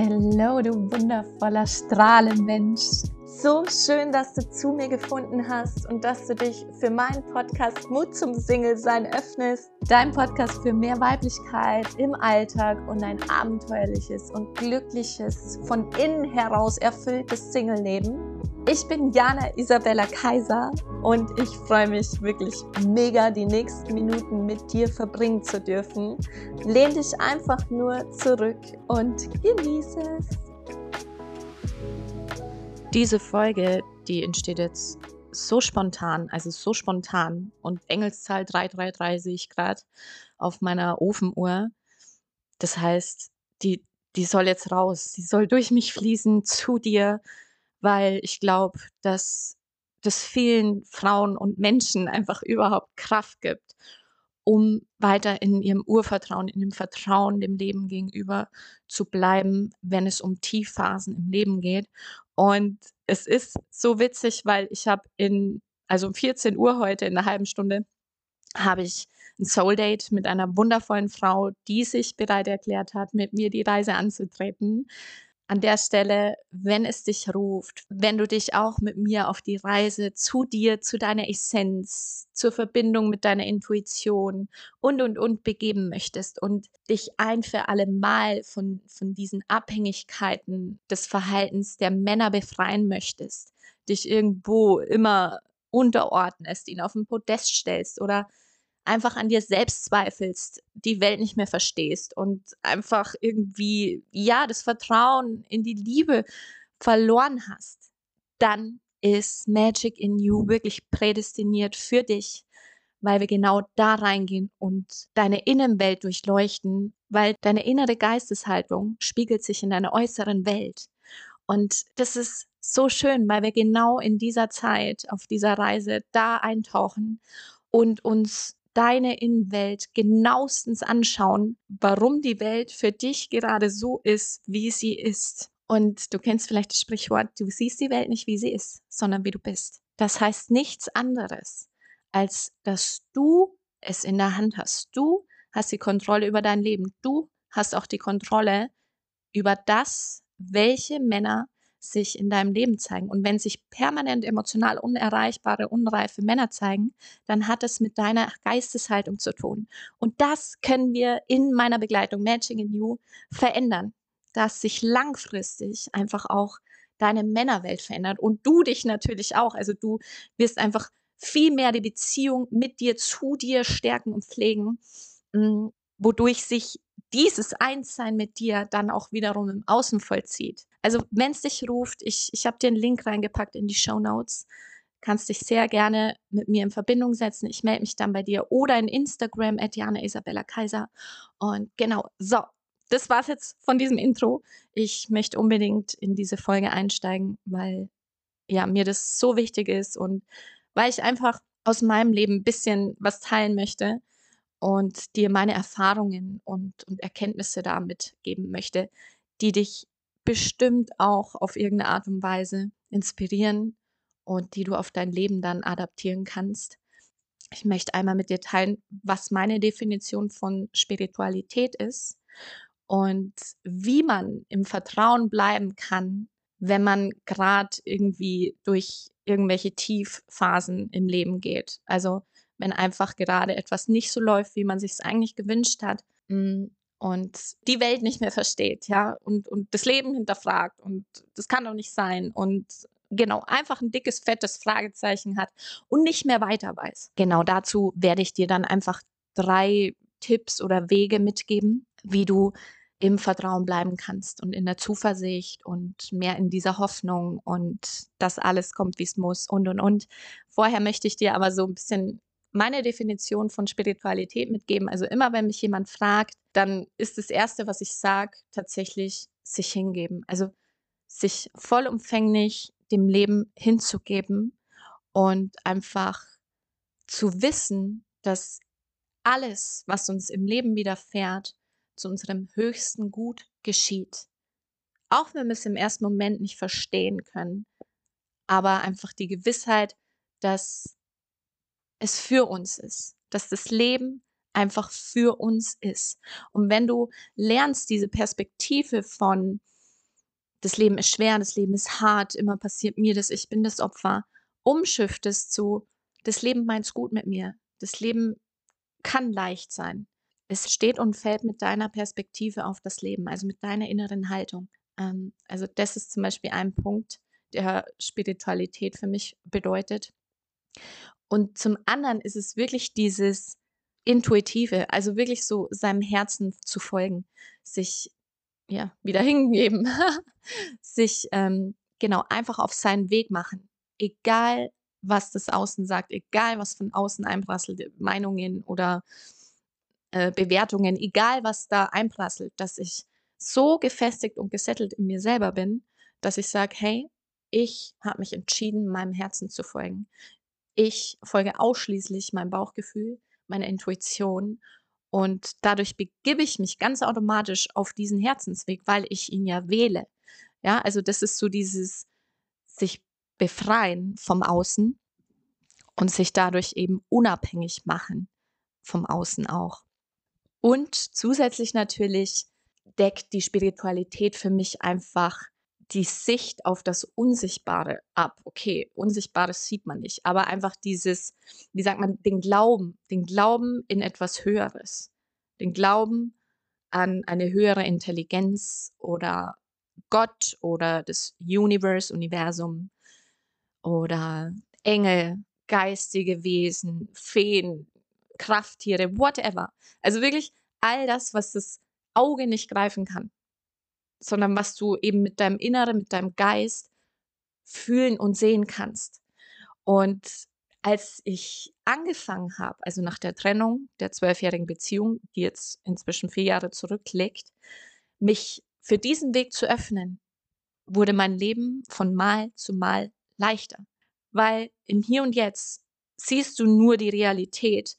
Hallo, du wundervoller Strahlenmensch. So schön, dass du zu mir gefunden hast und dass du dich für meinen Podcast Mut zum Single-Sein öffnest. Dein Podcast für mehr Weiblichkeit im Alltag und ein abenteuerliches und glückliches, von innen heraus erfülltes Single-Leben. Ich bin Jana Isabella Kaiser und ich freue mich wirklich mega, die nächsten Minuten mit dir verbringen zu dürfen. Lehn dich einfach nur zurück und genieße es. Diese Folge, die entsteht jetzt so spontan, also so spontan und Engelszahl 333 sehe ich gerade auf meiner Ofenuhr. Das heißt, die, die soll jetzt raus, die soll durch mich fließen zu dir weil ich glaube, dass das vielen Frauen und Menschen einfach überhaupt Kraft gibt, um weiter in ihrem Urvertrauen, in dem Vertrauen dem Leben gegenüber zu bleiben, wenn es um Tiefphasen im Leben geht. Und es ist so witzig, weil ich habe in, also um 14 Uhr heute in einer halben Stunde, habe ich ein Soul Date mit einer wundervollen Frau, die sich bereit erklärt hat, mit mir die Reise anzutreten an der Stelle, wenn es dich ruft, wenn du dich auch mit mir auf die Reise zu dir, zu deiner Essenz, zur Verbindung mit deiner Intuition und, und, und begeben möchtest und dich ein für alle Mal von, von diesen Abhängigkeiten des Verhaltens der Männer befreien möchtest, dich irgendwo immer unterordnest, ihn auf den Podest stellst oder einfach an dir selbst zweifelst, die Welt nicht mehr verstehst und einfach irgendwie, ja, das Vertrauen in die Liebe verloren hast, dann ist Magic in You wirklich prädestiniert für dich, weil wir genau da reingehen und deine Innenwelt durchleuchten, weil deine innere Geisteshaltung spiegelt sich in deiner äußeren Welt. Und das ist so schön, weil wir genau in dieser Zeit, auf dieser Reise da eintauchen und uns deine Innenwelt genauestens anschauen, warum die Welt für dich gerade so ist, wie sie ist. Und du kennst vielleicht das Sprichwort, du siehst die Welt nicht, wie sie ist, sondern wie du bist. Das heißt nichts anderes, als dass du es in der Hand hast. Du hast die Kontrolle über dein Leben. Du hast auch die Kontrolle über das, welche Männer sich in deinem Leben zeigen. Und wenn sich permanent emotional unerreichbare, unreife Männer zeigen, dann hat es mit deiner Geisteshaltung zu tun. Und das können wir in meiner Begleitung Matching in You verändern, dass sich langfristig einfach auch deine Männerwelt verändert und du dich natürlich auch. Also du wirst einfach viel mehr die Beziehung mit dir, zu dir stärken und pflegen, mm, wodurch sich dieses Einssein mit dir dann auch wiederum im Außen vollzieht. Also wenn es dich ruft, ich, ich habe dir einen Link reingepackt in die Show Notes. Kannst dich sehr gerne mit mir in Verbindung setzen. Ich melde mich dann bei dir oder in Instagram at Jana Isabella Kaiser. Und genau, so, das war's jetzt von diesem Intro. Ich möchte unbedingt in diese Folge einsteigen, weil ja, mir das so wichtig ist und weil ich einfach aus meinem Leben ein bisschen was teilen möchte und dir meine Erfahrungen und, und Erkenntnisse damit geben möchte, die dich bestimmt auch auf irgendeine Art und Weise inspirieren und die du auf dein Leben dann adaptieren kannst. Ich möchte einmal mit dir teilen, was meine Definition von Spiritualität ist und wie man im Vertrauen bleiben kann, wenn man gerade irgendwie durch irgendwelche Tiefphasen im Leben geht. Also wenn einfach gerade etwas nicht so läuft, wie man sich es eigentlich gewünscht hat mm, und die Welt nicht mehr versteht, ja, und, und das Leben hinterfragt und das kann doch nicht sein und genau, einfach ein dickes, fettes Fragezeichen hat und nicht mehr weiter weiß. Genau dazu werde ich dir dann einfach drei Tipps oder Wege mitgeben, wie du im Vertrauen bleiben kannst und in der Zuversicht und mehr in dieser Hoffnung und dass alles kommt, wie es muss und und und. Vorher möchte ich dir aber so ein bisschen meine Definition von Spiritualität mitgeben. Also immer, wenn mich jemand fragt, dann ist das Erste, was ich sage, tatsächlich sich hingeben. Also sich vollumfänglich dem Leben hinzugeben und einfach zu wissen, dass alles, was uns im Leben widerfährt, zu unserem höchsten Gut geschieht. Auch wenn wir es im ersten Moment nicht verstehen können, aber einfach die Gewissheit, dass es für uns ist, dass das Leben einfach für uns ist. Und wenn du lernst, diese Perspektive von das Leben ist schwer, das Leben ist hart, immer passiert mir das, ich bin das Opfer, umschiftest zu, das Leben meint's gut mit mir. Das Leben kann leicht sein. Es steht und fällt mit deiner Perspektive auf das Leben, also mit deiner inneren Haltung. Ähm, also das ist zum Beispiel ein Punkt, der Spiritualität für mich bedeutet. Und zum anderen ist es wirklich dieses Intuitive, also wirklich so seinem Herzen zu folgen, sich ja wieder hingeben, sich ähm, genau einfach auf seinen Weg machen, egal was das Außen sagt, egal was von außen einprasselt, Meinungen oder äh, Bewertungen, egal was da einprasselt, dass ich so gefestigt und gesettelt in mir selber bin, dass ich sage, hey, ich habe mich entschieden, meinem Herzen zu folgen. Ich folge ausschließlich meinem Bauchgefühl, meiner Intuition und dadurch begebe ich mich ganz automatisch auf diesen Herzensweg, weil ich ihn ja wähle. Ja, also das ist so dieses sich befreien vom Außen und sich dadurch eben unabhängig machen vom Außen auch. Und zusätzlich natürlich deckt die Spiritualität für mich einfach die Sicht auf das Unsichtbare ab. Okay, Unsichtbares sieht man nicht, aber einfach dieses, wie sagt man, den Glauben, den Glauben in etwas Höheres, den Glauben an eine höhere Intelligenz oder Gott oder das Universe, Universum oder Engel, geistige Wesen, Feen, Krafttiere, whatever. Also wirklich all das, was das Auge nicht greifen kann sondern was du eben mit deinem Inneren, mit deinem Geist fühlen und sehen kannst. Und als ich angefangen habe, also nach der Trennung der zwölfjährigen Beziehung, die jetzt inzwischen vier Jahre zurückliegt, mich für diesen Weg zu öffnen, wurde mein Leben von Mal zu Mal leichter. Weil im Hier und Jetzt siehst du nur die Realität.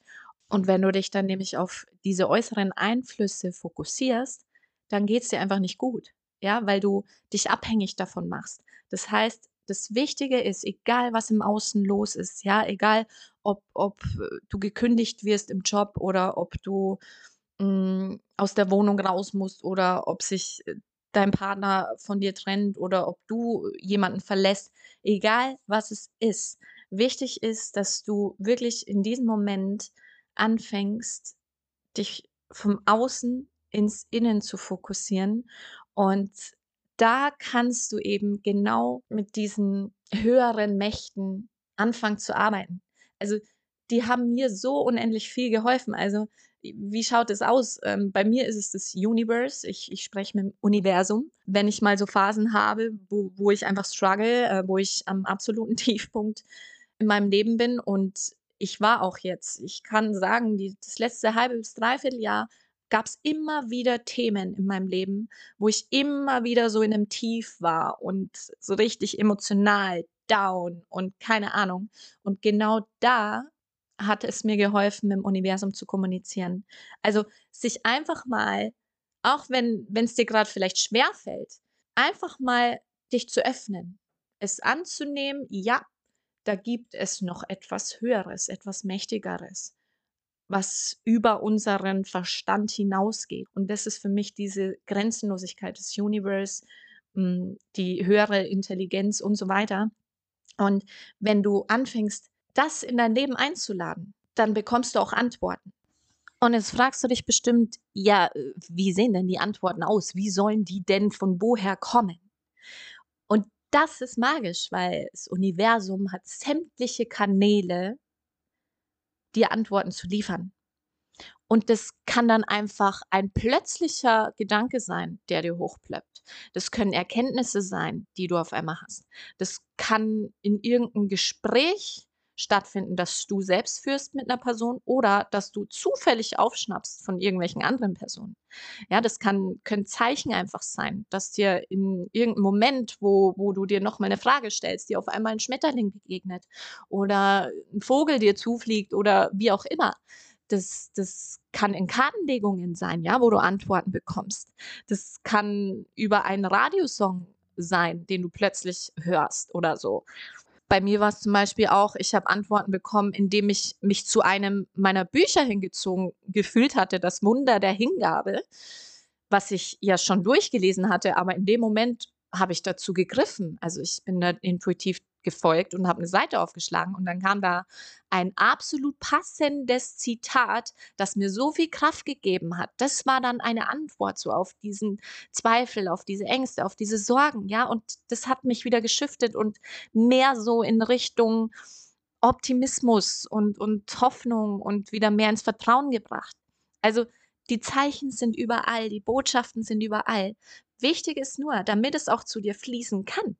Und wenn du dich dann nämlich auf diese äußeren Einflüsse fokussierst, dann geht es dir einfach nicht gut. Ja, weil du dich abhängig davon machst. Das heißt, das Wichtige ist, egal was im Außen los ist, ja, egal ob, ob du gekündigt wirst im Job oder ob du mh, hm, aus der Wohnung raus musst oder ob sich äh, dein Partner von dir trennt oder ob du jemanden verlässt, egal was es ist. Wichtig ist, dass du wirklich in diesem Moment anfängst, dich vom Außen ins Innen zu fokussieren. Und da kannst du eben genau mit diesen höheren Mächten anfangen zu arbeiten. Also die haben mir so unendlich viel geholfen. Also wie schaut es aus? Ähm, bei mir ist es das Universe. Ich, ich spreche mit dem Universum. Wenn ich mal so Phasen habe, wo, wo ich einfach struggle, äh, wo ich am absoluten Tiefpunkt in meinem Leben bin und ich war auch jetzt, ich kann sagen, die, das letzte halbe bis dreiviertel Jahr gab es immer wieder Themen in meinem Leben, wo ich immer wieder so in einem Tief war und so richtig emotional down und keine Ahnung. Und genau da hat es mir geholfen, mit dem Universum zu kommunizieren. Also sich einfach mal, auch wenn es dir gerade vielleicht schwer fällt, einfach mal dich zu öffnen, es anzunehmen, ja, da gibt es noch etwas Höheres, etwas Mächtigeres was über unseren Verstand hinausgeht. Und das ist für mich diese Grenzenlosigkeit des Universe, hm, die höhere Intelligenz und so weiter. Und wenn du anfängst, das in dein Leben einzuladen, dann bekommst du auch Antworten. Und jetzt fragst du dich bestimmt, ja, wie sehen denn die Antworten aus? Wie sollen die denn von woher kommen? Und das ist magisch, weil das Universum hat sämtliche Kanäle, dir Antworten zu liefern. Und das kann dann einfach ein plötzlicher Gedanke sein, der dir hochplöppt. Das können Erkenntnisse sein, die du auf einmal hast. Das kann in irgendeinem Gespräch stattfinden, dass du selbst führst mit einer Person oder dass du zufällig aufschnappst von irgendwelchen anderen Personen. Ja, das kann, können Zeichen einfach sein, dass dir in irgendeinem Moment, wo, wo du dir nochmal eine Frage stellst, dir auf einmal ein Schmetterling begegnet oder ein Vogel dir zufliegt oder wie auch immer. Das, das kann in Kartenlegungen sein, ja, wo du Antworten bekommst. Das kann über einen Radiosong sein, den du plötzlich hörst oder so. Bei mir war es zum Beispiel auch, ich habe Antworten bekommen, indem ich mich zu einem meiner Bücher hingezogen gefühlt hatte, das Wunder der Hingabe, was ich ja schon durchgelesen hatte, aber in dem Moment habe ich dazu gegriffen. Also ich bin da intuitiv gefolgt und habe eine Seite aufgeschlagen und dann kam da ein absolut passendes Zitat, das mir so viel Kraft gegeben hat. Das war dann eine Antwort so auf diesen Zweifel, auf diese Ängste, auf diese Sorgen, ja, und das hat mich wieder geschiftet und mehr so in Richtung Optimismus und und Hoffnung und wieder mehr ins Vertrauen gebracht. Also, die Zeichen sind überall, die Botschaften sind überall. Wichtig ist nur, damit es auch zu dir fließen kann,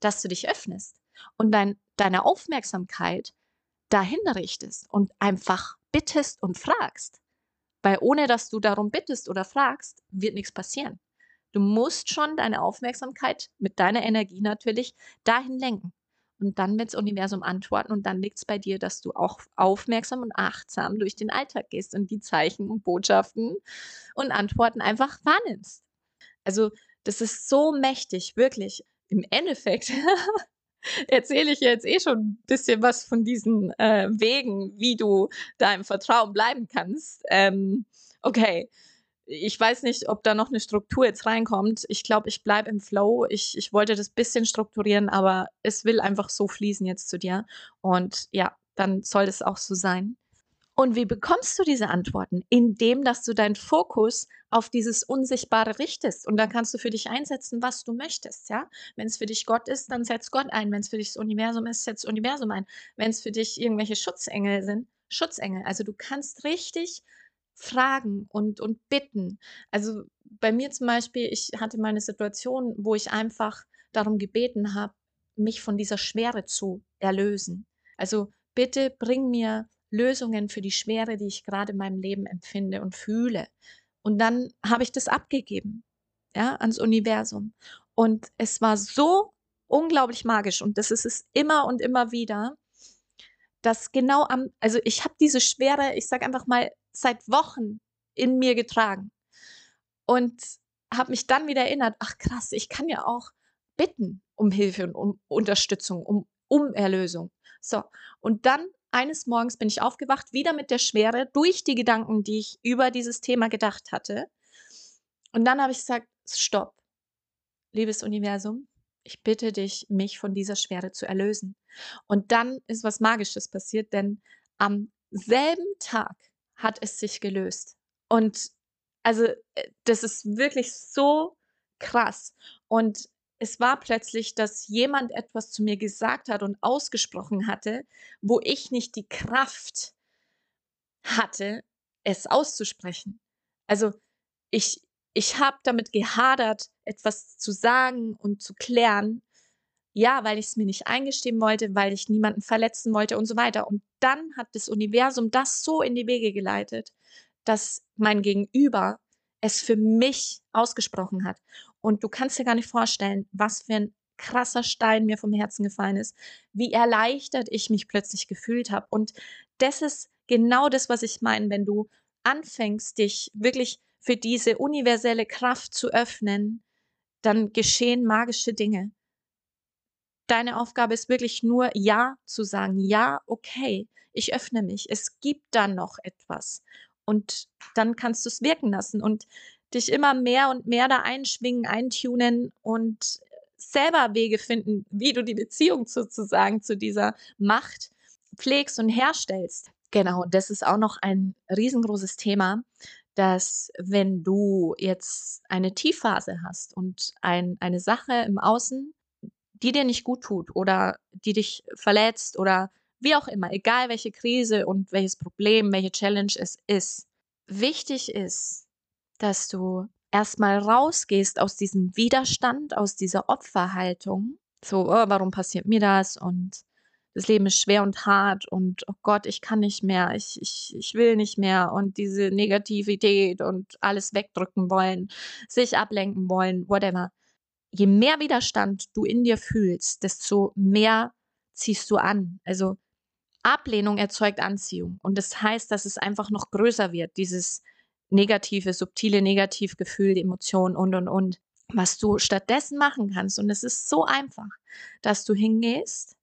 dass du dich öffnest und dein, deine Aufmerksamkeit dahin richtest und einfach bittest und fragst. Weil ohne dass du darum bittest oder fragst, wird nichts passieren. Du musst schon deine Aufmerksamkeit mit deiner Energie natürlich dahin lenken. Und dann wird das Universum antworten und dann liegt es bei dir, dass du auch aufmerksam und achtsam durch den Alltag gehst und die Zeichen und Botschaften und Antworten einfach wahrnimmst. Also das ist so mächtig, wirklich. Im Endeffekt erzähle ich jetzt eh schon ein bisschen was von diesen äh, Wegen, wie du da im Vertrauen bleiben kannst. Ähm, okay, ich weiß nicht, ob da noch eine Struktur jetzt reinkommt. Ich glaube, ich bleibe im Flow. Ich, ich wollte das bisschen strukturieren, aber es will einfach so fließen jetzt zu dir. Und ja, dann soll es auch so sein. Und wie bekommst du diese Antworten? Indem, dass du deinen Fokus auf dieses Unsichtbare richtest. Und dann kannst du für dich einsetzen, was du möchtest, ja? Wenn es für dich Gott ist, dann setz Gott ein. Wenn es für dich das Universum ist, setz Universum ein. Wenn es für dich irgendwelche Schutzengel sind, Schutzengel. Also du kannst richtig fragen und, und bitten. Also bei mir zum Beispiel, ich hatte mal eine Situation, wo ich einfach darum gebeten habe, mich von dieser Schwere zu erlösen. Also bitte bring mir Lösungen für die Schwere, die ich gerade in meinem Leben empfinde und fühle. Und dann habe ich das abgegeben, ja, ans Universum. Und es war so unglaublich magisch und das ist es immer und immer wieder, dass genau am, also ich habe diese Schwere, ich sage einfach mal, seit Wochen in mir getragen und habe mich dann wieder erinnert, ach krass, ich kann ja auch bitten um Hilfe und um Unterstützung, um, um Erlösung. So, und dann eines Morgens bin ich aufgewacht, wieder mit der Schwere, durch die Gedanken, die ich über dieses Thema gedacht hatte. Und dann habe ich gesagt, stopp, liebes Universum, ich bitte dich, mich von dieser Schwere zu erlösen. Und dann ist was Magisches passiert, denn am selben Tag hat es sich gelöst. Und also, äh, das ist wirklich so krass. Und es war plötzlich, dass jemand etwas zu mir gesagt hat und ausgesprochen hatte, wo ich nicht die Kraft hatte, es auszusprechen. Also ich, ich habe damit gehadert, etwas zu sagen und zu klären. Ja, weil ich es mir nicht eingestehen wollte, weil ich niemanden verletzen wollte und so weiter. Und dann hat das Universum das so in die Wege geleitet, dass mein Gegenüber es für mich ausgesprochen hat. Und du kannst dir gar nicht vorstellen, was für ein krasser Stein mir vom Herzen gefallen ist, wie erleichtert ich mich plötzlich gefühlt habe. Und das ist genau das, was ich meine, wenn du anfängst, dich wirklich für diese universelle Kraft zu öffnen, dann geschehen magische Dinge. Deine Aufgabe ist wirklich nur Ja zu sagen. Ja, okay, ich öffne mich. Es gibt da noch etwas. Und dann kannst du es wirken lassen. Und dich immer mehr und mehr da einschwingen, eintunen und selber Wege finden, wie du die Beziehung sozusagen zu dieser Macht pflegst und herstellst. Genau, das ist auch noch ein riesengroßes Thema, dass wenn du jetzt eine Tiefphase hast und ein, eine Sache im Außen, die dir nicht gut tut oder die dich verletzt oder wie auch immer, egal welche Krise und welches Problem, welche Challenge es ist, wichtig ist, dass du erstmal rausgehst aus diesem Widerstand, aus dieser Opferhaltung. So, oh, warum passiert mir das? Und das Leben ist schwer und hart und oh Gott, ich kann nicht mehr, ich, ich, ich will nicht mehr und diese Negativität und alles wegdrücken wollen, sich ablenken wollen, whatever. Je mehr Widerstand du in dir fühlst, desto mehr ziehst du an. Also Ablehnung erzeugt Anziehung und das heißt, dass es einfach noch größer wird, dieses negative, subtile Negativgefühl, Emotionen und, und, und. Was du stattdessen machen kannst, und es ist so einfach, dass du hingehst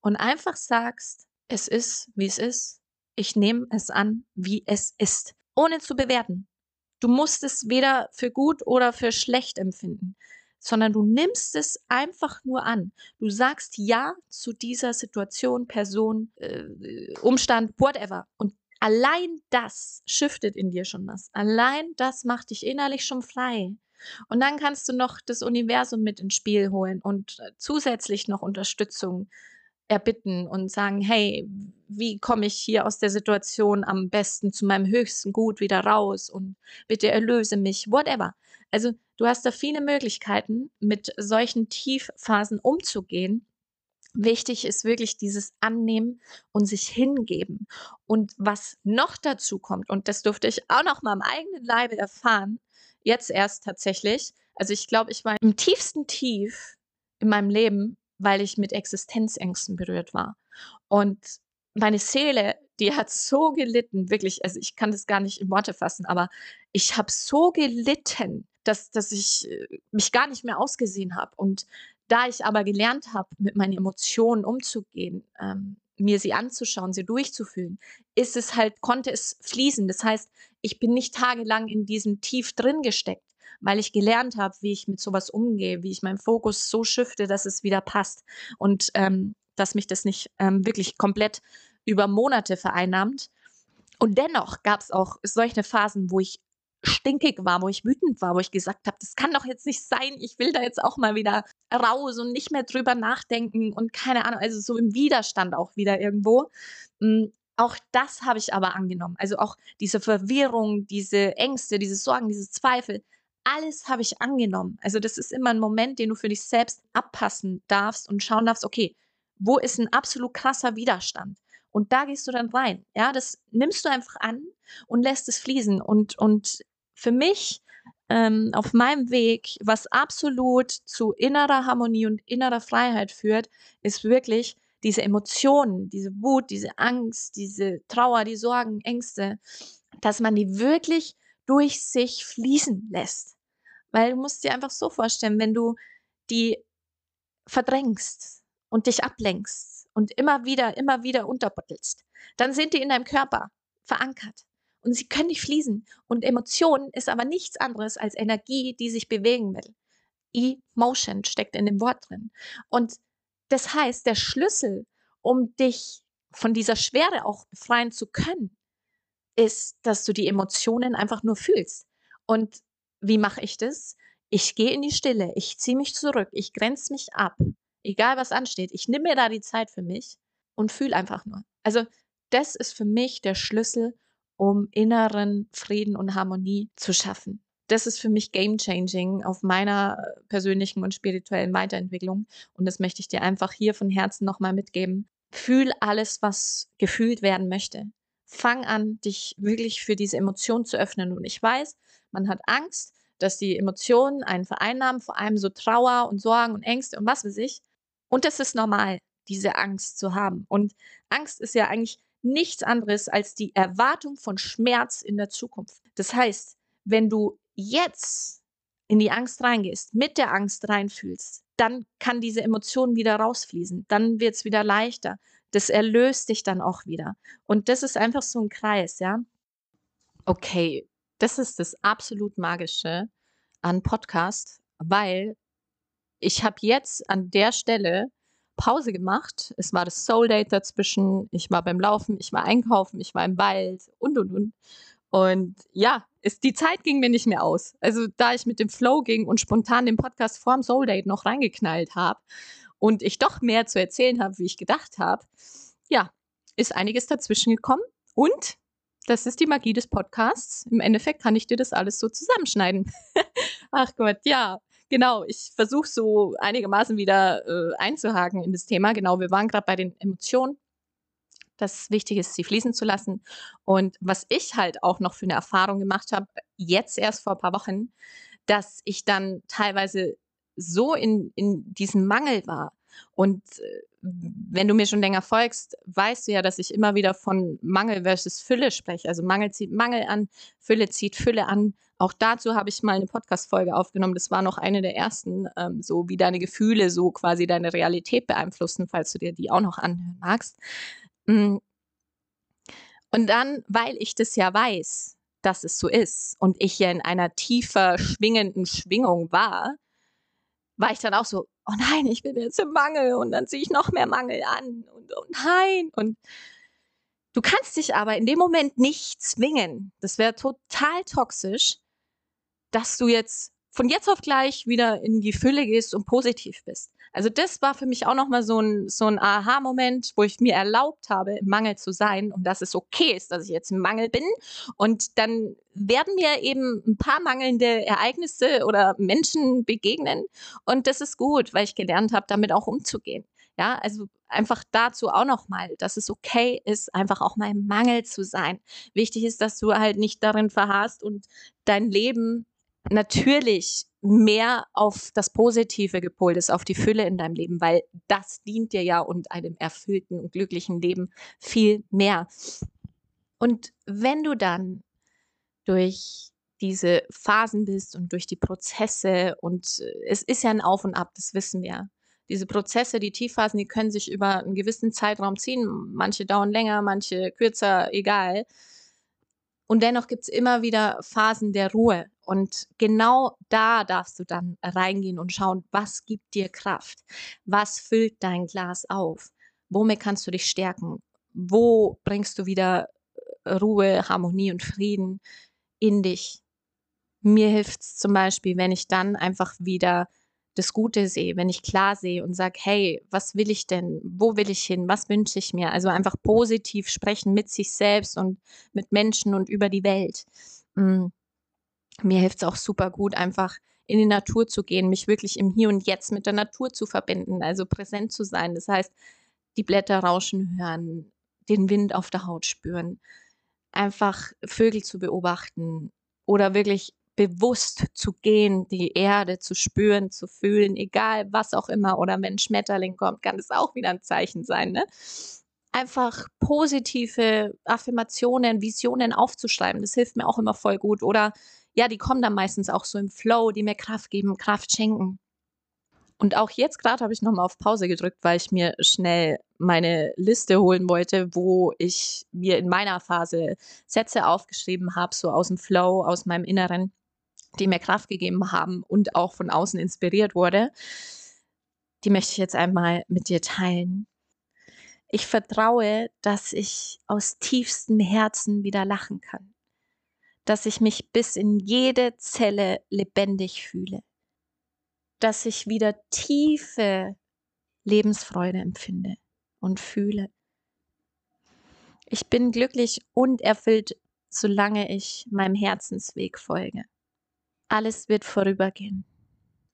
und einfach sagst, es ist, wie es ist. Ich nehme es an, wie es ist, ohne zu bewerten. Du musst es weder für gut oder für schlecht empfinden, sondern du nimmst es einfach nur an. Du sagst Ja zu dieser Situation, Person, äh, Umstand, whatever. Und allein das shiftet in dir schon was. Allein das macht dich innerlich schon frei. Und dann kannst du noch das Universum mit ins Spiel holen und äh, zusätzlich noch Unterstützung erbitten und sagen, hey, wie komme ich hier aus der Situation am besten zu meinem höchsten Gut wieder raus und bitte erlöse mich, whatever. Also du hast da viele Möglichkeiten, mit solchen Tiefphasen umzugehen. Wichtig ist wirklich dieses Annehmen und sich hingeben. Und was noch dazu kommt, und das durfte ich auch noch mal am eigenen Leibe erfahren, jetzt erst tatsächlich. Also ich glaube, ich war im tiefsten Tief in meinem Leben weil ich mit Existenzängsten berührt war. Und meine Seele, die hat so gelitten, wirklich, also ich kann das gar nicht in Worte fassen, aber ich habe so gelitten, dass, dass ich äh, mich gar nicht mehr ausgesehen habe. Und da ich aber gelernt habe, mit meinen Emotionen umzugehen, ähm, mir sie anzuschauen, sie durchzufühlen, ist es halt, konnte es fließen. Das heißt, ich bin nicht tagelang in diesem Tief drin gesteckt, weil ich gelernt habe, wie ich mit sowas umgehe, wie ich meinen Fokus so shifte, dass es wieder passt und ähm, dass mich das nicht ähm, wirklich komplett über Monate vereinnahmt. Und dennoch gab es auch solche Phasen, wo ich stinkig war, wo ich wütend war, wo ich gesagt habe, das kann doch jetzt nicht sein, ich will da jetzt auch mal wieder raus und nicht mehr drüber nachdenken und keine Ahnung, also so im Widerstand auch wieder irgendwo. Hm, auch das habe ich aber angenommen. Also auch diese Verwirrung, diese Ängste, diese Sorgen, diese Zweifel, alles habe ich angenommen. Also das ist immer ein Moment, den du für dich selbst abpassen darfst und schauen darfst, okay, wo ist ein absolut krasser Widerstand? Und da gehst du dann rein. Ja, das nimmst du einfach an und lässt es fließen. Und, und für mich ähm, auf meinem Weg, was absolut zu innerer Harmonie und innerer Freiheit führt, ist wirklich diese Emotionen, diese Wut, diese Angst, diese Trauer, die Sorgen, Ängste, dass man die wirklich durch sich fließen lässt. Weil du musst dir einfach so vorstellen, wenn du die verdrängst und dich ablenkst und immer wieder, immer wieder unterbottelst, dann sind die in deinem Körper verankert und sie können nicht fließen. Und Emotion ist aber nichts anderes als Energie, die sich bewegen will. Emotion steckt in dem Wort drin. Und das heißt, der Schlüssel, um dich von dieser Schwere auch befreien zu können, ist, dass du die Emotionen einfach nur fühlst. Und wie mache ich das? Ich gehe in die Stille, ich ziehe mich zurück, ich grenze mich ab, egal was ansteht. Ich nehme mir da die Zeit für mich und fühle einfach nur. Also das ist für mich der Schlüssel, um inneren Frieden und Harmonie zu schaffen. Das ist für mich game changing auf meiner persönlichen und spirituellen Weiterentwicklung. Und das möchte ich dir einfach hier von Herzen nochmal mitgeben. Fühl alles, was gefühlt werden möchte fang an, dich wirklich für diese Emotionen zu öffnen. Und ich weiß, man hat Angst, dass die Emotionen einen vereinnahmen, vor allem so Trauer und Sorgen und Ängste und was weiß ich. Und das ist normal, diese Angst zu haben. Und Angst ist ja eigentlich nichts anderes als die Erwartung von Schmerz in der Zukunft. Das heißt, wenn du jetzt in die Angst reingehst, mit der Angst reinfühlst, dann kann diese Emotion wieder rausfließen. Dann wird es wieder leichter das erlöst dich dann auch wieder. Und das ist einfach so ein Kreis, ja. Okay, das ist das absolut Magische an Podcast, weil ich habe jetzt an der Stelle Pause gemacht. Es war das Soul Date dazwischen. Ich war beim Laufen, ich war einkaufen, ich war im Wald und und und. Und ja, ist, die Zeit ging mir nicht mehr aus. Also da ich mit dem Flow ging und spontan den Podcast vorm Soul Date noch reingeknallt habe, und ich doch mehr zu erzählen habe, wie ich gedacht habe, ja, ist einiges dazwischen gekommen. Und das ist die Magie des Podcasts. Im Endeffekt kann ich dir das alles so zusammenschneiden. Ach Gott, ja, genau. Ich versuche so einigermaßen wieder äh, einzuhaken in das Thema. Genau, wir waren gerade bei den Emotionen. Das Wichtige ist, sie fließen zu lassen. Und was ich halt auch noch für eine Erfahrung gemacht habe, jetzt erst vor ein paar Wochen, dass ich dann teilweise so in, in diesem Mangel war. Und äh, wenn du mir schon länger folgst, weißt du ja, dass ich immer wieder von Mangel versus Fülle spreche. Also Mangel zieht Mangel an, Fülle zieht Fülle an. Auch dazu habe ich mal eine Podcast-Folge aufgenommen. Das war noch eine der ersten, ähm, so wie deine Gefühle so quasi deine Realität beeinflussen, falls du dir die auch noch anhören magst. Mm. Und dann, weil ich das ja weiß, dass es so ist und ich ja in einer tiefer schwingenden Schwingung war, war ich dann auch so, oh nein, ich bin jetzt im Mangel und dann ziehe ich noch mehr Mangel an und oh nein. Und du kannst dich aber in dem Moment nicht zwingen. Das wäre total toxisch, dass du jetzt von jetzt auf gleich wieder in die Fülle gehst und positiv bist. Also das war für mich auch nochmal so ein, so ein Aha-Moment, wo ich mir erlaubt habe, im Mangel zu sein und dass es okay ist, dass ich jetzt im Mangel bin. Und dann werden mir eben ein paar mangelnde Ereignisse oder Menschen begegnen. Und das ist gut, weil ich gelernt habe, damit auch umzugehen. Ja, also einfach dazu auch nochmal, dass es okay ist, einfach auch mal im Mangel zu sein. Wichtig ist, dass du halt nicht darin verharrst und dein Leben natürlich mehr auf das Positive gepolt ist, auf die Fülle in deinem Leben, weil das dient dir ja und einem erfüllten und glücklichen Leben viel mehr. Und wenn du dann durch diese Phasen bist und durch die Prozesse und äh, es ist ja ein Auf und Ab, das wissen wir. Diese Prozesse, die Tiefphasen, die können sich über einen gewissen Zeitraum ziehen. Manche dauern länger, manche kürzer, egal. Und dennoch gibt es immer wieder Phasen der Ruhe. Und genau da darfst du dann reingehen und schauen, was gibt dir Kraft? Was füllt dein Glas auf? Womit kannst du dich stärken? Wo bringst du wieder äh, Ruhe, Harmonie und Frieden in dich? Mir hilft es zum Beispiel, wenn ich dann einfach wieder das Gute sehe, wenn ich klar sehe und sage, hey, was will ich denn? Wo will ich hin? Was wünsche ich mir? Also einfach positiv sprechen mit sich selbst und mit Menschen und über die Welt. Mm. Mir hilft es auch super gut, einfach in die Natur zu gehen, mich wirklich im Hier und Jetzt mit der Natur zu verbinden, also präsent zu sein. Das heißt, die Blätter rauschen hören, den Wind auf der Haut spüren, einfach Vögel zu beobachten oder wirklich bewusst zu gehen, die Erde zu spüren, zu fühlen, egal was auch immer. Oder wenn ein Schmetterling kommt, kann es auch wieder ein Zeichen sein. Ne? Einfach positive Affirmationen, Visionen aufzuschreiben, das hilft mir auch immer voll gut. Oder ja, die kommen dann meistens auch so im Flow, die mir Kraft geben, Kraft schenken. Und auch jetzt gerade habe ich nochmal auf Pause gedrückt, weil ich mir schnell meine Liste holen wollte, wo ich mir in meiner Phase Sätze aufgeschrieben habe, so aus dem Flow, aus meinem Inneren die mir Kraft gegeben haben und auch von außen inspiriert wurde, die möchte ich jetzt einmal mit dir teilen. Ich vertraue, dass ich aus tiefstem Herzen wieder lachen kann, dass ich mich bis in jede Zelle lebendig fühle, dass ich wieder tiefe Lebensfreude empfinde und fühle. Ich bin glücklich und erfüllt, solange ich meinem Herzensweg folge alles wird vorübergehen.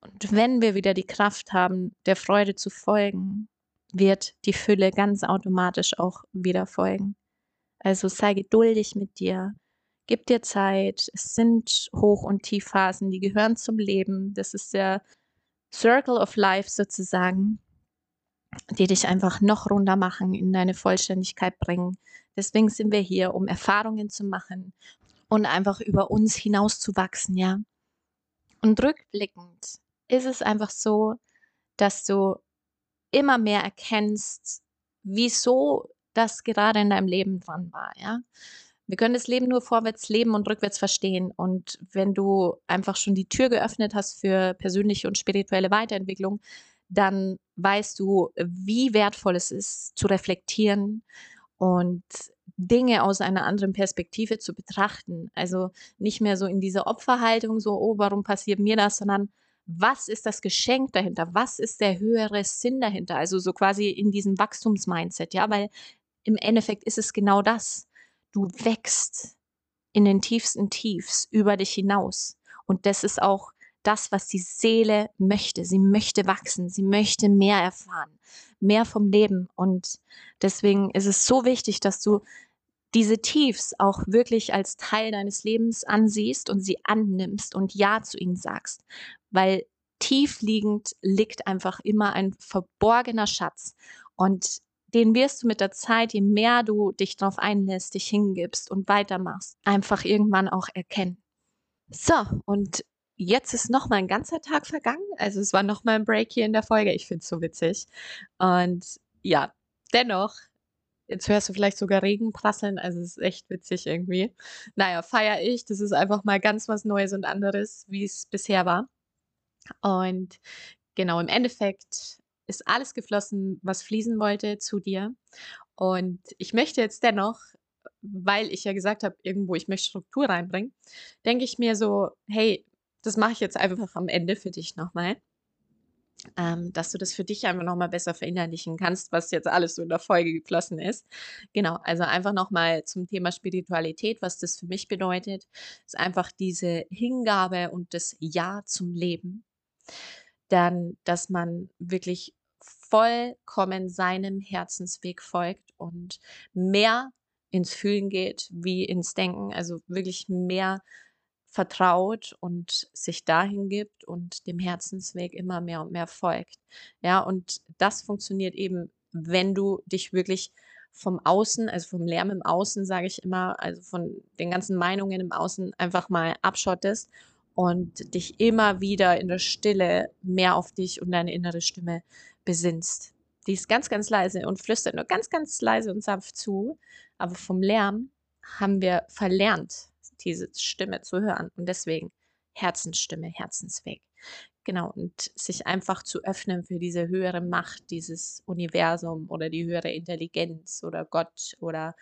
Und wenn wir wieder die Kraft haben, der Freude zu folgen, wird die Fülle ganz automatisch auch wieder folgen. Also sei geduldig mit dir, gib dir Zeit. Es sind Hoch- und Tiefphasen, die gehören zum Leben. Das ist der Circle of Life sozusagen, die dich einfach noch runter machen, in deine Vollständigkeit bringen. Deswegen sind wir hier, um Erfahrungen zu machen und einfach über uns hinaus zu wachsen, ja. Und rückblickend ist es einfach so, dass du immer mehr erkennst, wieso das gerade in deinem Leben dran war, ja. Wir können das Leben nur vorwärts leben und rückwärts verstehen. Und wenn du einfach schon die Tür geöffnet hast für persönliche und spirituelle Weiterentwicklung, dann weißt du, wie wertvoll es ist, zu reflektieren und Dinge aus einer anderen Perspektive zu betrachten. Also nicht mehr so in dieser Opferhaltung, so, oh, warum passiert mir das, sondern was ist das Geschenk dahinter? Was ist der höhere Sinn dahinter? Also so quasi in diesem Wachstumsmindset, ja, weil im Endeffekt ist es genau das. Du wächst in den tiefsten Tiefs über dich hinaus. Und das ist auch das, was die Seele möchte. Sie möchte wachsen, sie möchte mehr erfahren, mehr vom Leben. Und deswegen ist es so wichtig, dass du diese Tiefs auch wirklich als Teil deines Lebens ansiehst und sie annimmst und Ja zu ihnen sagst. Weil tiefliegend liegt einfach immer ein verborgener Schatz. Und den wirst du mit der Zeit, je mehr du dich darauf einlässt, dich hingibst und weitermachst, einfach irgendwann auch erkennen. So, und jetzt ist noch mal ein ganzer Tag vergangen. Also es war noch mal ein Break hier in der Folge. Ich finde es so witzig. Und ja, dennoch Jetzt hörst du vielleicht sogar Regen prasseln, also es ist echt witzig irgendwie. Naja, feiere ich. Das ist einfach mal ganz was Neues und anderes, wie es bisher war. Und Genau, im Endeffekt ist alles geflossen, was fließen wollte zu dir. Und ich möchte jetzt dennoch, weil ich ja gesagt habe, irgendwo, ich möchte Struktur reinbringen, denke ich mir so: „Hey, das mache ich jetzt einfach am Ende für dich noch mal.“ Ähm, dass du das für dich einfach noch mal besser verinnerlichen kannst, was jetzt alles so in der Folge geflossen ist. Genau, also einfach noch mal zum Thema Spiritualität, was das für mich bedeutet, ist einfach diese Hingabe und das Ja zum Leben. Dann, dass man wirklich vollkommen seinem Herzensweg folgt und mehr ins Fühlen geht wie ins Denken, also wirklich mehr vertraut und sich dahin gibt und dem Herzensweg immer mehr und mehr folgt. Ja, und das funktioniert eben, wenn du dich wirklich vom Außen, also vom Lärm im Außen, sage ich immer, also von den ganzen Meinungen im Außen einfach mal abschottest und dich immer wieder in der Stille mehr auf dich und deine innere Stimme besinnst. Die ist ganz, ganz leise und flüstert nur ganz, ganz leise und sanft zu, aber vom Lärm haben wir verlernt, diese Stimme zu hören. Und deswegen Herzensstimme, Herzensweg. Genau, und sich einfach zu öffnen für diese höhere Macht, dieses Universum oder die höhere Intelligenz oder Gott oder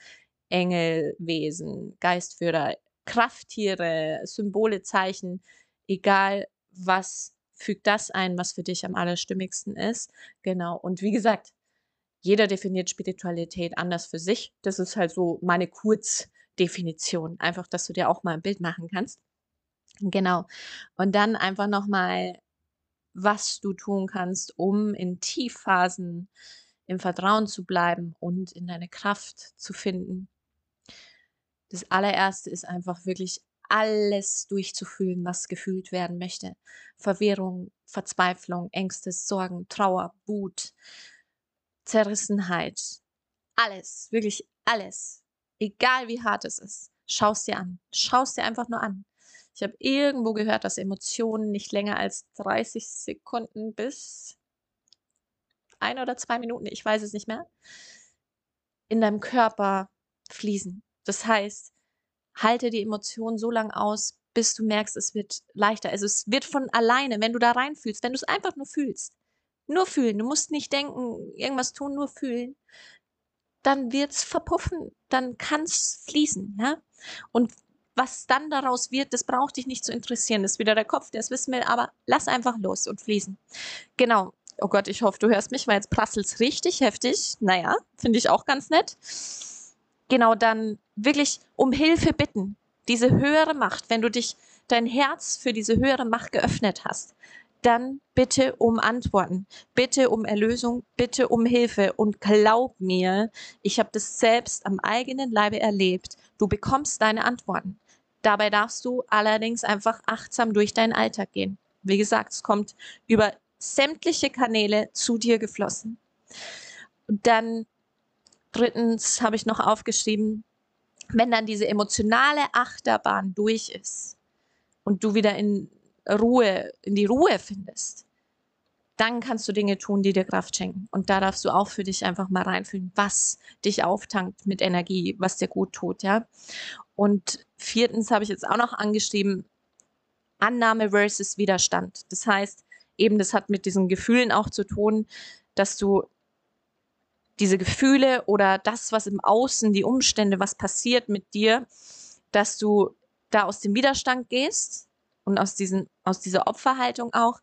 Engelwesen, Geistführer, Krafttiere, Symbole, Zeichen, egal was, fügt das ein, was für dich am allerstimmigsten ist. Genau. Und wie gesagt, jeder definiert Spiritualität anders für sich. Das ist halt so meine Kurzdefinition. Einfach, dass du dir auch mal ein Bild machen kannst. Genau. Und dann einfach nochmal, was du tun kannst, um in Tiefphasen im Vertrauen zu bleiben und in deine Kraft zu finden. Das allererste ist einfach wirklich alles durchzufühlen, was gefühlt werden möchte. Verwirrung, Verzweiflung, Ängste, Sorgen, Trauer, Wut, Zerrissenheit. Alles, wirklich alles. Egal wie hart es ist. Schau es dir an. Schau es dir einfach nur an. Ich habe irgendwo gehört, dass Emotionen nicht länger als 30 Sekunden bis ein oder zwei Minuten, ich weiß es nicht mehr, in deinem Körper fließen. Das heißt, halte die Emotionen so lange aus, bis du merkst, es wird leichter. Also es wird von alleine, wenn du da reinfühlst, wenn du es einfach nur fühlst. Nur fühlen. Du musst nicht denken, irgendwas tun, nur fühlen. Dann wird es verpuffen. Dann kann es fließen, ja. Und was dann daraus wird, das braucht dich nicht zu interessieren. Das ist wieder der Kopf, der es wissen will, aber lass einfach los und fließen. Genau. Oh Gott, ich hoffe, du hörst mich, weil jetzt prasselt es richtig heftig. Naja, finde ich auch ganz nett genau dann wirklich um Hilfe bitten. Diese höhere Macht, wenn du dich, dein Herz für diese höhere Macht geöffnet hast, dann bitte um Antworten, bitte um Erlösung, bitte um Hilfe und glaub mir, ich habe das selbst am eigenen Leibe erlebt. Du bekommst deine Antworten. Dabei darfst du allerdings einfach achtsam durch deinen Alltag gehen. Wie gesagt, es kommt über sämtliche Kanäle zu dir geflossen. Dann Drittens habe ich noch aufgeschrieben, wenn dann diese emotionale Achterbahn durch ist und du wieder in Ruhe, in die Ruhe findest, dann kannst du Dinge tun, die dir Kraft schenken. Und da darfst du auch für dich einfach mal reinfühlen, was dich auftankt mit Energie, was dir gut tut, ja. Und viertens habe ich jetzt auch noch angeschrieben, Annahme versus Widerstand. Das heißt, eben, das hat mit diesen Gefühlen auch zu tun, dass du diese Gefühle oder das, was im Außen, die Umstände, was passiert mit dir, dass du da aus dem Widerstand gehst und aus, diesen, aus dieser Opferhaltung auch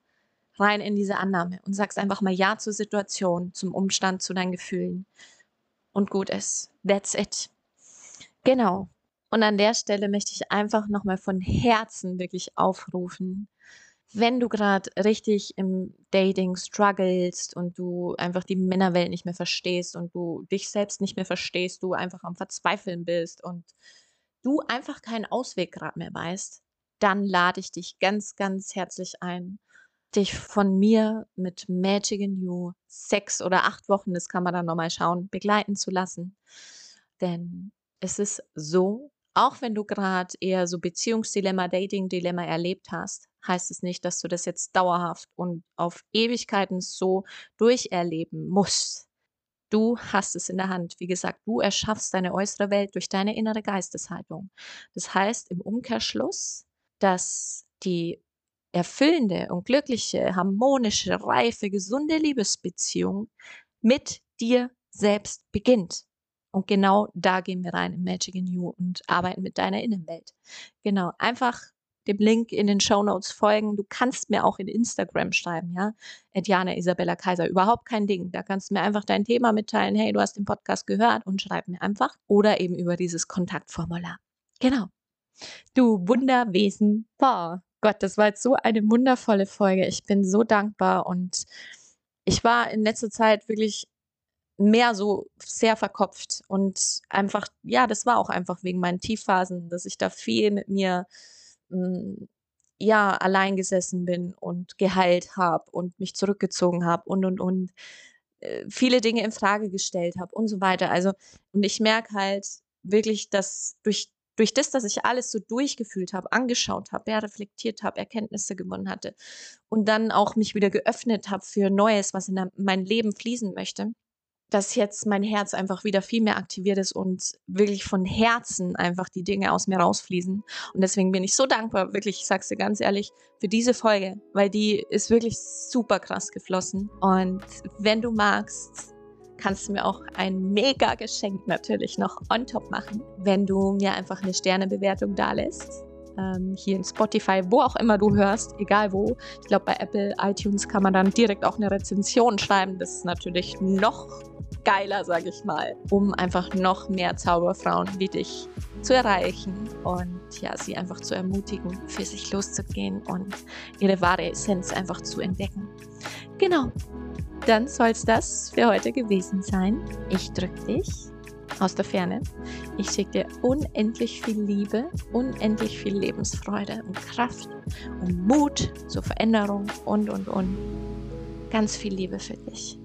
rein in diese Annahme und sagst einfach mal Ja zur Situation, zum Umstand, zu deinen Gefühlen. Und gut ist. That's it. Genau. Und an der Stelle möchte ich einfach nochmal von Herzen wirklich aufrufen, wenn du gerade richtig im Dating strugglest und du einfach die Männerwelt nicht mehr verstehst und du dich selbst nicht mehr verstehst, du einfach am Verzweifeln bist und du einfach keinen Ausweg gerade mehr weißt, dann lade ich dich ganz, ganz herzlich ein, dich von mir mit Magic in You sechs oder acht Wochen, das kann man dann nochmal schauen, begleiten zu lassen. Denn es ist so auch wenn du gerade eher so Beziehungsdilemma, Dating-Dilemma erlebt hast, heißt es nicht, dass du das jetzt dauerhaft und auf Ewigkeiten so durcherleben musst. Du hast es in der Hand. Wie gesagt, du erschaffst deine äußere Welt durch deine innere Geisteshaltung. Das heißt im Umkehrschluss, dass die erfüllende und glückliche, harmonische, reife, gesunde Liebesbeziehung mit dir selbst beginnt. Und genau da gehen wir rein im Magic in You und arbeiten mit deiner Innenwelt. Genau, einfach dem Link in den Show Notes folgen. Du kannst mir auch in Instagram schreiben, ja. Diana Isabella Kaiser, überhaupt kein Ding. Da kannst du mir einfach dein Thema mitteilen. Hey, du hast den Podcast gehört und schreib mir einfach. Oder eben über dieses Kontaktformular. Genau. Du Wunderwesen. Boah, Gott, das war jetzt so eine wundervolle Folge. Ich bin so dankbar und ich war in letzter Zeit wirklich mehr so sehr verkopft und einfach, ja, das war auch einfach wegen meinen Tiefphasen, dass ich da viel mit mir hm, ja, allein gesessen bin und geheilt habe und mich zurückgezogen habe und und und äh, viele Dinge in Frage gestellt habe und so weiter. Also, und ich merke halt wirklich, dass durch durch das, dass ich alles so durchgefühlt habe, angeschaut habe, ja, reflektiert habe, Erkenntnisse gewonnen hatte und dann auch mich wieder geöffnet habe für Neues, was in mein Leben fließen möchte, dass jetzt mein Herz einfach wieder viel mehr aktiviert ist und wirklich von Herzen einfach die Dinge aus mir rausfließen. Und deswegen bin ich so dankbar, wirklich, ich sag's dir ganz ehrlich, für diese Folge, weil die ist wirklich super krass geflossen. Und wenn du magst, kannst du mir auch ein mega Geschenk natürlich noch on top machen, wenn du mir einfach eine Sternebewertung da lässt ähm, hier in Spotify, wo auch immer du hörst, egal wo. Ich glaube, bei Apple iTunes kann man dann direkt auch eine Rezension schreiben. Das ist natürlich noch geiler, sage ich mal, um einfach noch mehr Zauberfrauen wie dich zu erreichen und ja, sie einfach zu ermutigen, für sich loszugehen und ihre wahre Essenz einfach zu entdecken. Genau. Dann soll es das für heute gewesen sein. Ich drücke dich aus der Ferne. Ich schicke dir unendlich viel Liebe, unendlich viel Lebensfreude und Kraft und Mut zur Veränderung und, und, und. Ganz viel Liebe für dich.